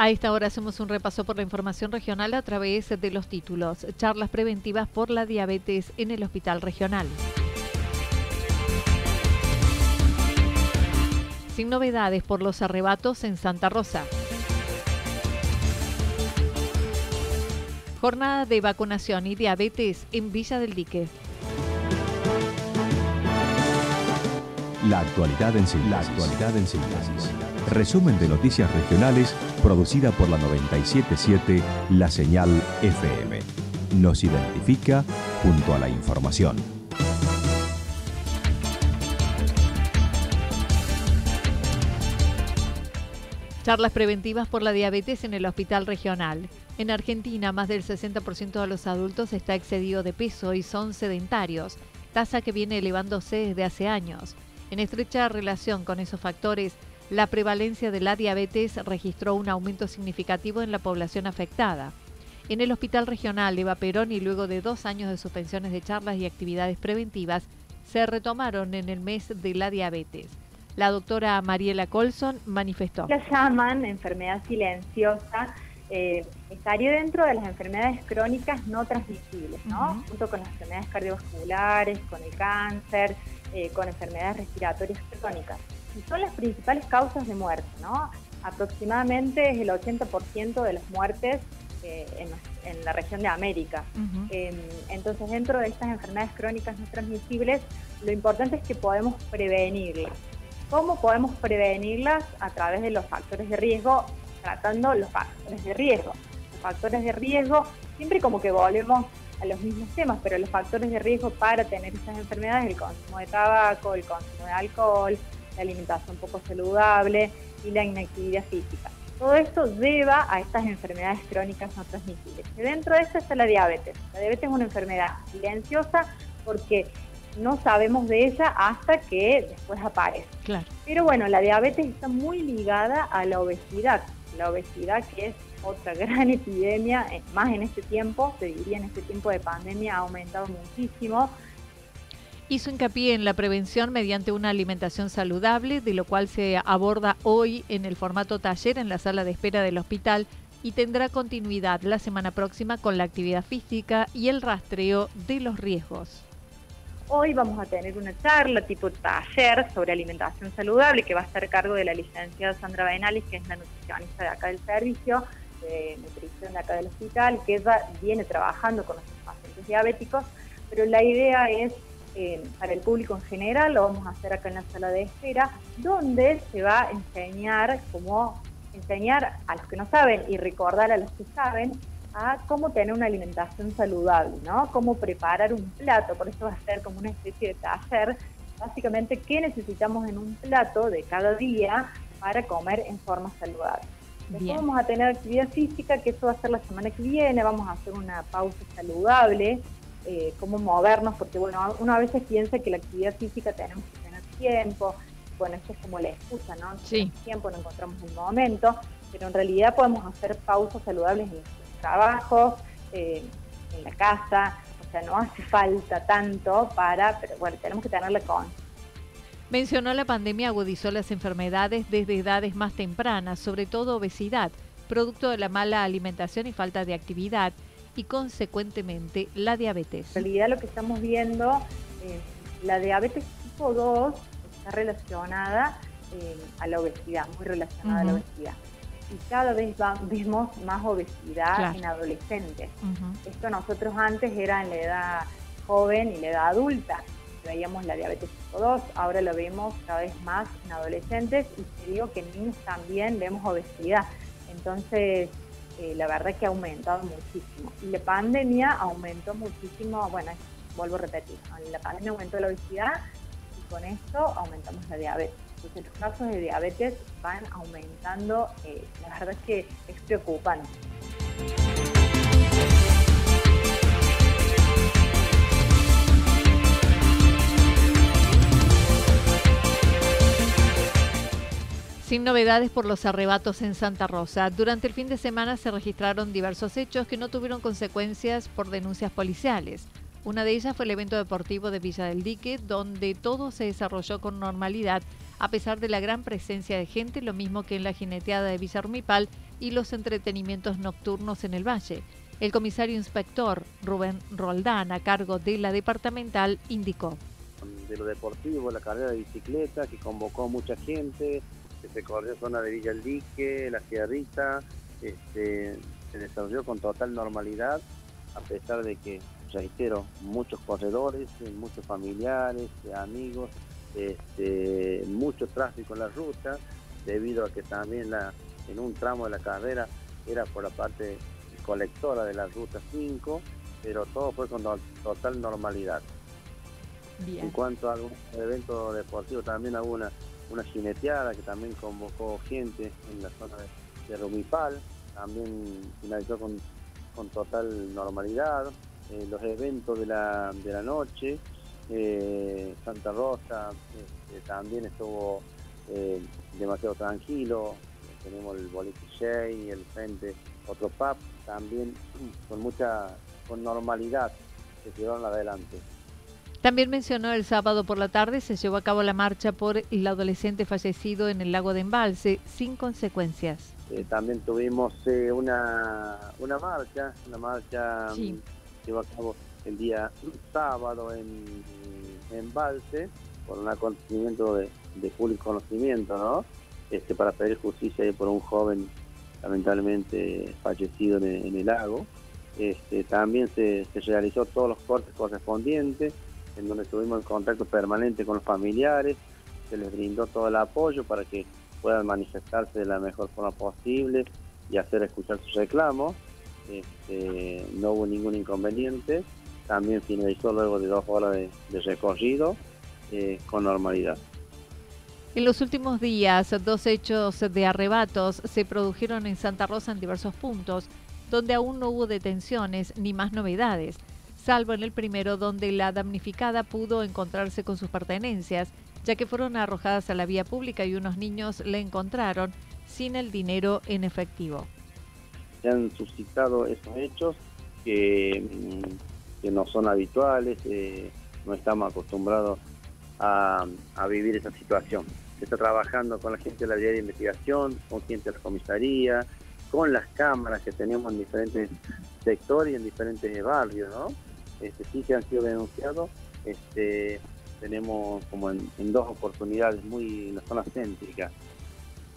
A esta hora hacemos un repaso por la información regional a través de los títulos. Charlas preventivas por la diabetes en el Hospital Regional. Sin novedades por los arrebatos en Santa Rosa. Jornada de vacunación y diabetes en Villa del Dique. La actualidad en síntesis. La actualidad en síntesis. Resumen de noticias regionales producida por la 977 La Señal FM. Nos identifica junto a la información. Charlas preventivas por la diabetes en el hospital regional. En Argentina, más del 60% de los adultos está excedido de peso y son sedentarios, tasa que viene elevándose desde hace años. En estrecha relación con esos factores, la prevalencia de la diabetes registró un aumento significativo en la población afectada. En el Hospital Regional Eva Perón y luego de dos años de suspensiones de charlas y actividades preventivas, se retomaron en el mes de la diabetes. La doctora Mariela Colson manifestó. La llaman enfermedad silenciosa, eh, estaría dentro de las enfermedades crónicas no transmisibles, ¿no? Junto con las enfermedades cardiovasculares, con el cáncer, eh, con enfermedades respiratorias crónicas y son las principales causas de muerte, ¿no? Aproximadamente es el 80% de las muertes eh, en, la región de América. Em, entonces, dentro de estas enfermedades crónicas no transmisibles, lo importante es que podemos prevenirlas. ¿Cómo podemos prevenirlas? A través de los factores de riesgo, tratando los factores de riesgo. Los factores de riesgo, siempre como que volvemos a los mismos temas, pero los factores de riesgo para tener estas enfermedades, el consumo de tabaco, el consumo de alcohol, la alimentación poco saludable y la inactividad física. Todo esto lleva a estas enfermedades crónicas no transmisibles. Y dentro de esto está la diabetes. La diabetes es una enfermedad silenciosa porque no sabemos de ella hasta que después aparece. Claro. Pero bueno, la diabetes está muy ligada a la obesidad. La obesidad que es otra gran epidemia, más en este tiempo, se diría en este tiempo de pandemia, ha aumentado muchísimo hizo hincapié en la prevención mediante una alimentación saludable, de lo cual se aborda hoy en el formato taller en la sala de espera del hospital y tendrá continuidad la semana próxima con la actividad física y el rastreo de los riesgos. Hoy vamos a tener una charla tipo taller sobre alimentación saludable que va a estar a cargo de la licenciada Sandra Benales, que es la nutricionista de acá del servicio de nutrición de acá del hospital, que ella viene trabajando con nuestros pacientes diabéticos, pero la idea es eh, para el público en general, lo vamos a hacer acá en la sala de espera, donde se va a enseñar cómo enseñar a los que no saben y recordar a los que saben a cómo tener una alimentación saludable, ¿no? Cómo preparar un plato, por eso va a ser como una especie de taller, básicamente qué necesitamos en un plato de cada día para comer en forma saludable. Después vamos a tener actividad física, que eso va a ser la semana que viene, vamos a hacer una pausa saludable, eh, cómo movernos, porque bueno, uno a veces piensa que la actividad física tenemos que tener tiempo, bueno, eso es como la excusa, ¿no? Sí. tiempo, no encontramos un momento, pero en realidad podemos hacer pausas saludables en trabajos, eh, en la casa, o sea, no hace falta tanto para, pero bueno, tenemos que tenerla con. Mencionó la pandemia agudizó las enfermedades desde edades más tempranas, sobre todo obesidad, producto de la mala alimentación y falta de actividad y consecuentemente la diabetes. En realidad lo que estamos viendo, eh, la diabetes tipo 2 está relacionada eh, a la obesidad, muy relacionada a la obesidad. Y cada vez vemos más obesidad en adolescentes. Esto nosotros antes era en la edad joven y la edad adulta. Veíamos la diabetes tipo 2, ahora lo vemos cada vez más en adolescentes y te digo que en niños también vemos obesidad. Entonces, eh, la verdad es que ha aumentado muchísimo. Y la pandemia aumentó muchísimo, bueno, vuelvo a repetir, la pandemia aumentó la obesidad y con esto aumentamos la diabetes. Entonces los casos de diabetes van aumentando, eh, la verdad es que es preocupante. Sin novedades por los arrebatos en Santa Rosa. Durante el fin de semana se registraron diversos hechos que no tuvieron consecuencias por denuncias policiales. Una de ellas fue el evento deportivo de Villa del Dique, donde todo se desarrolló con normalidad, a pesar de la gran presencia de gente, lo mismo que en la jineteada de Villa Rumipal y los entretenimientos nocturnos en el valle. El comisario inspector Rubén Roldán, a cargo de la departamental, indicó. De lo deportivo, la carrera de bicicleta, que convocó a mucha gente, que se corrió zona de Villa El Dique, La Sierrita, este, se desarrolló con total normalidad, a pesar de que, reitero, muchos corredores, muchos familiares, amigos, este, mucho tráfico en la ruta, debido a que también la, en un tramo de la carrera era por la parte colectora de la ruta 5, pero todo fue con total normalidad. En cuanto a algún evento deportivo, también alguna una jineteada que también convocó gente en la zona de, Rumipal, también finalizó con, total normalidad. Eh, los eventos de la, de la noche, eh, Santa Rosa este, también estuvo eh, demasiado tranquilo. Tenemos el boliche Shea el frente, otro pub, también con mucha con normalidad se llevaron adelante. También mencionó el sábado por la tarde se llevó a cabo la marcha por el adolescente fallecido en el lago de Embalse sin consecuencias. Eh, también tuvimos eh, una, una marcha, una marcha mm, que se llevó a cabo el día sábado en, Embalse por un acontecimiento de, público conocimiento, ¿no? Este, para pedir justicia por un joven lamentablemente fallecido en el, lago. Este, también se, se realizó todos los cortes correspondientes en donde estuvimos en contacto permanente con los familiares, se les brindó todo el apoyo para que puedan manifestarse de la mejor forma posible y hacer escuchar sus reclamos. Este, no hubo ningún inconveniente, también finalizó luego de dos horas de, recorrido eh, con normalidad. En los últimos días, dos hechos de arrebatos se produjeron en Santa Rosa en diversos puntos, donde aún no hubo detenciones ni más novedades salvo en el primero donde la damnificada pudo encontrarse con sus pertenencias, ya que fueron arrojadas a la vía pública y unos niños le encontraron sin el dinero en efectivo. Se han suscitado esos hechos que, mm, no son habituales, eh, no estamos acostumbrados a, vivir esa situación. Se está trabajando con la gente de la Vía de investigación, con gente de la comisaría, con las cámaras que tenemos en diferentes sectores y en diferentes barrios, ¿no? este, sí que han sido denunciados. Este, tenemos como en, dos oportunidades muy en la zona céntrica.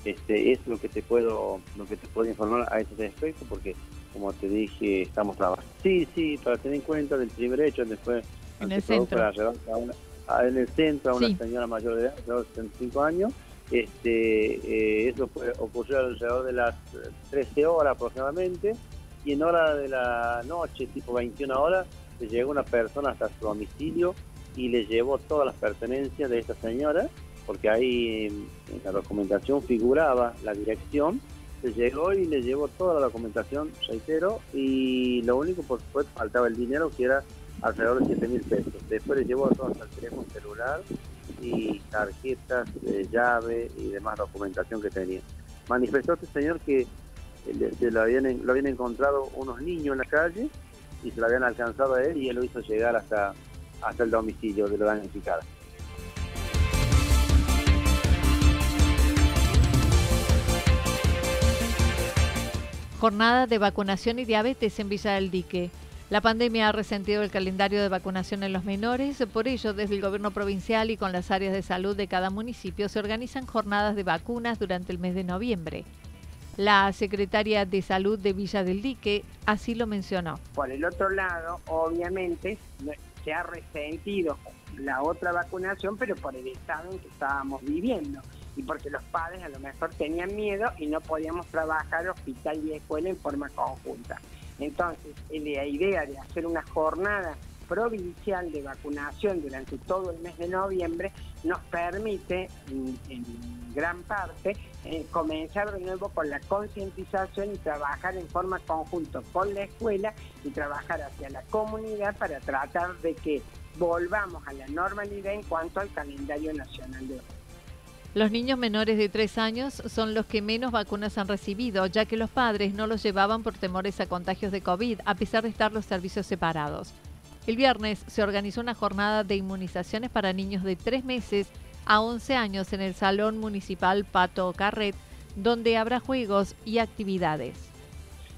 Este, es lo que te puedo, lo que te puedo informar a ese respecto, porque como te dije, estamos trabajando. Sí, sí, para tener en cuenta del primer hecho, después en el centro. a en el centro a una señora mayor de edad, de 75 años. Este, eh, eso ocurrió alrededor de las 13 horas aproximadamente y en hora de la noche, tipo 21 horas, se llegó una persona hasta su domicilio y le llevó todas las pertenencias de esta señora, porque ahí en la documentación figuraba la dirección, se llegó y le llevó toda la documentación, reitero, y lo único por supuesto faltaba el dinero que era alrededor de 7 mil pesos. Después le llevó todo hasta el teléfono celular y tarjetas, de llave y demás documentación que tenía. Manifestó este señor que se lo habían, lo habían encontrado unos niños en la calle y se lo habían alcanzado a él y él lo hizo llegar hasta, hasta el domicilio de lo damnificada. Jornada de vacunación y diabetes en Villa del Dique. La pandemia ha resentido el calendario de vacunación en los menores, por ello desde el gobierno provincial y con las áreas de salud de cada municipio se organizan jornadas de vacunas durante el mes de noviembre. La secretaria de Salud de Villa del Dique así lo mencionó. Por el otro lado, obviamente, se ha resentido la otra vacunación, pero por el estado en que estábamos viviendo y porque los padres a lo mejor tenían miedo y no podíamos trabajar hospital y escuela en forma conjunta. Entonces, la idea de hacer una jornada provincial de vacunación durante todo el mes de noviembre nos permite, en, gran parte, eh, comenzar de nuevo con la concientización y trabajar en forma conjunta con la escuela y trabajar hacia la comunidad para tratar de que volvamos a la normalidad en cuanto al calendario nacional de vacunación. Los niños menores de 3 años son los que menos vacunas han recibido, ya que los padres no los llevaban por temores a contagios de COVID, a pesar de estar los servicios separados. El viernes se organizó una jornada de inmunizaciones para niños de 3 meses a 11 años en el Salón Municipal Pato Carret, donde habrá juegos y actividades.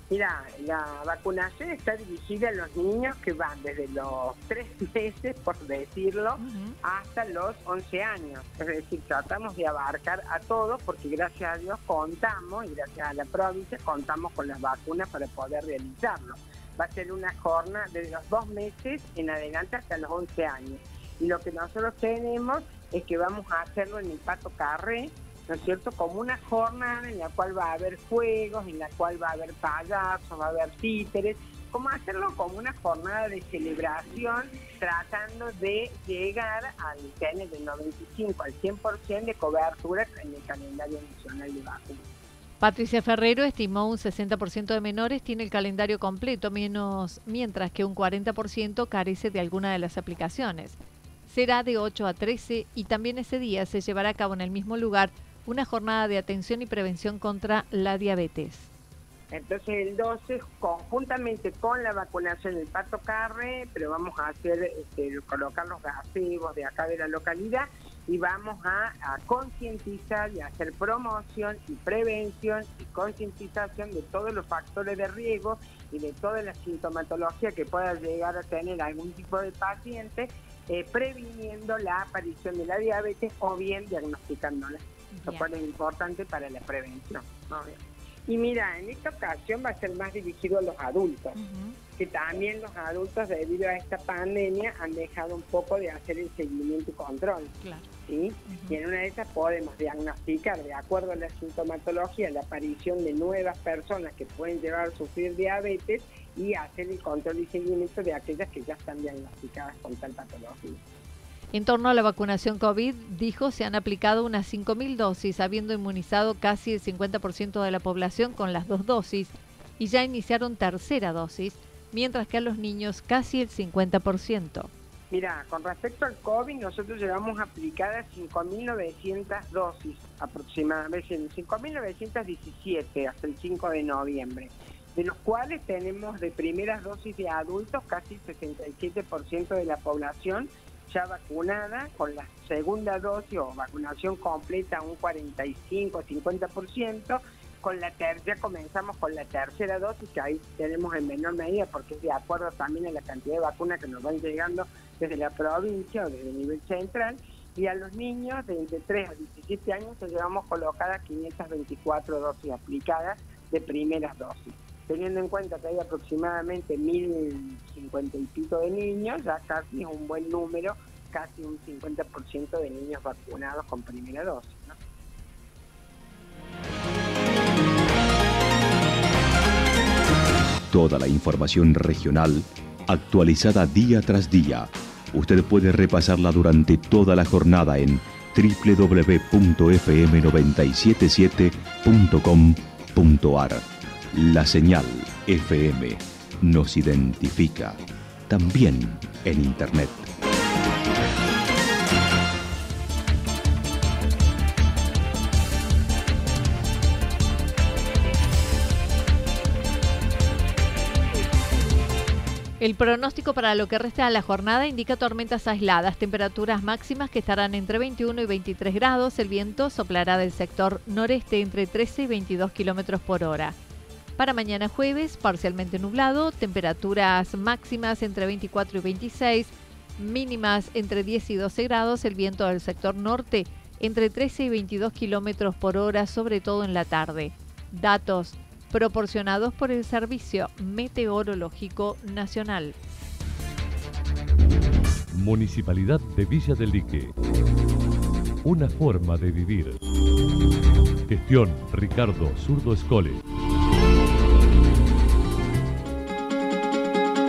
Mira, la vacunación está dirigida a los niños que van desde los tres meses, por decirlo, hasta los 11 años. Es decir, tratamos de abarcar a todos porque gracias a Dios contamos y gracias a la provincia contamos con las vacunas para poder realizarlo. Va a ser una jornada de los dos meses en adelante hasta los 11 años. Y lo que nosotros tenemos es que vamos a hacerlo en el Pato Carré, ¿no es cierto? Como una jornada en la cual va a haber juegos, en la cual va a haber payasos, va a haber títeres, como hacerlo como una jornada de celebración tratando de llegar al tener del 95 al 100% de cobertura en el calendario nacional de vacunas. Patricia Ferrero estimó un 60% de menores tiene el calendario completo, menos, mientras que un 40% carece de alguna de las aplicaciones. Será de 8 a 13 y también ese día se llevará a cabo en el mismo lugar una jornada de atención y prevención contra la diabetes. Entonces el 12, conjuntamente con la vacunación del pato carre, pero vamos a hacer, este, colocar los gasivos de acá de la localidad y vamos a, a concientizar y hacer promoción y prevención y concientización de todos los factores de riesgo y de toda la sintomatología que pueda llegar a tener algún tipo de paciente, eh, previniendo la aparición de la diabetes o bien diagnosticándola lo cual es importante para la prevención. Y mira, en esta ocasión va a ser más dirigido a los adultos, que también los adultos debido a esta pandemia han dejado un poco de hacer el seguimiento y control. ¿sí? Y en una de esas podemos diagnosticar, de acuerdo a la sintomatología, la aparición de nuevas personas que pueden llevar a sufrir diabetes y hacer el control y seguimiento de aquellas que ya están diagnosticadas con tal patología. En torno a la vacunación COVID, dijo, se han aplicado unas 5.000 dosis, habiendo inmunizado casi el 50% de la población con las dos dosis, y ya iniciaron tercera dosis, mientras que a los niños casi el 50%. Mira, con respecto al COVID, nosotros llevamos aplicadas 5.900 dosis aproximadamente, 5.917 hasta el 5 de noviembre, de los cuales tenemos de primeras dosis de adultos casi el 67% de la población ya vacunada con la segunda dosis o vacunación completa un 45-50%, con la tercera comenzamos con la tercera dosis que ahí tenemos en menor medida porque es de acuerdo también a la cantidad de vacunas que nos van llegando desde la provincia o desde el nivel central y a los niños de entre 3 a 17 años llevamos colocadas 524 dosis aplicadas de primeras dosis teniendo en cuenta que hay aproximadamente 1.050 y pico de niños, ya casi un buen número, casi un 50% de niños vacunados con primera dosis. Toda la información regional actualizada día tras día. Usted puede repasarla durante toda la jornada en www.fm977.com.ar la señal FM nos identifica también en Internet. El pronóstico para lo que resta de la jornada indica tormentas aisladas, temperaturas máximas que estarán entre 21 y 23 grados. El viento soplará del sector noreste entre 13 y 22 kilómetros por hora. Para mañana jueves, parcialmente nublado, temperaturas máximas entre 24 y 26, mínimas entre 10 y 12 grados, el viento del sector norte entre 13 y 22 kilómetros por hora, sobre todo en la tarde. Datos proporcionados por el Servicio Meteorológico Nacional. Municipalidad de Villa del Lique. Una forma de vivir. Gestión Ricardo Zurdo Escole.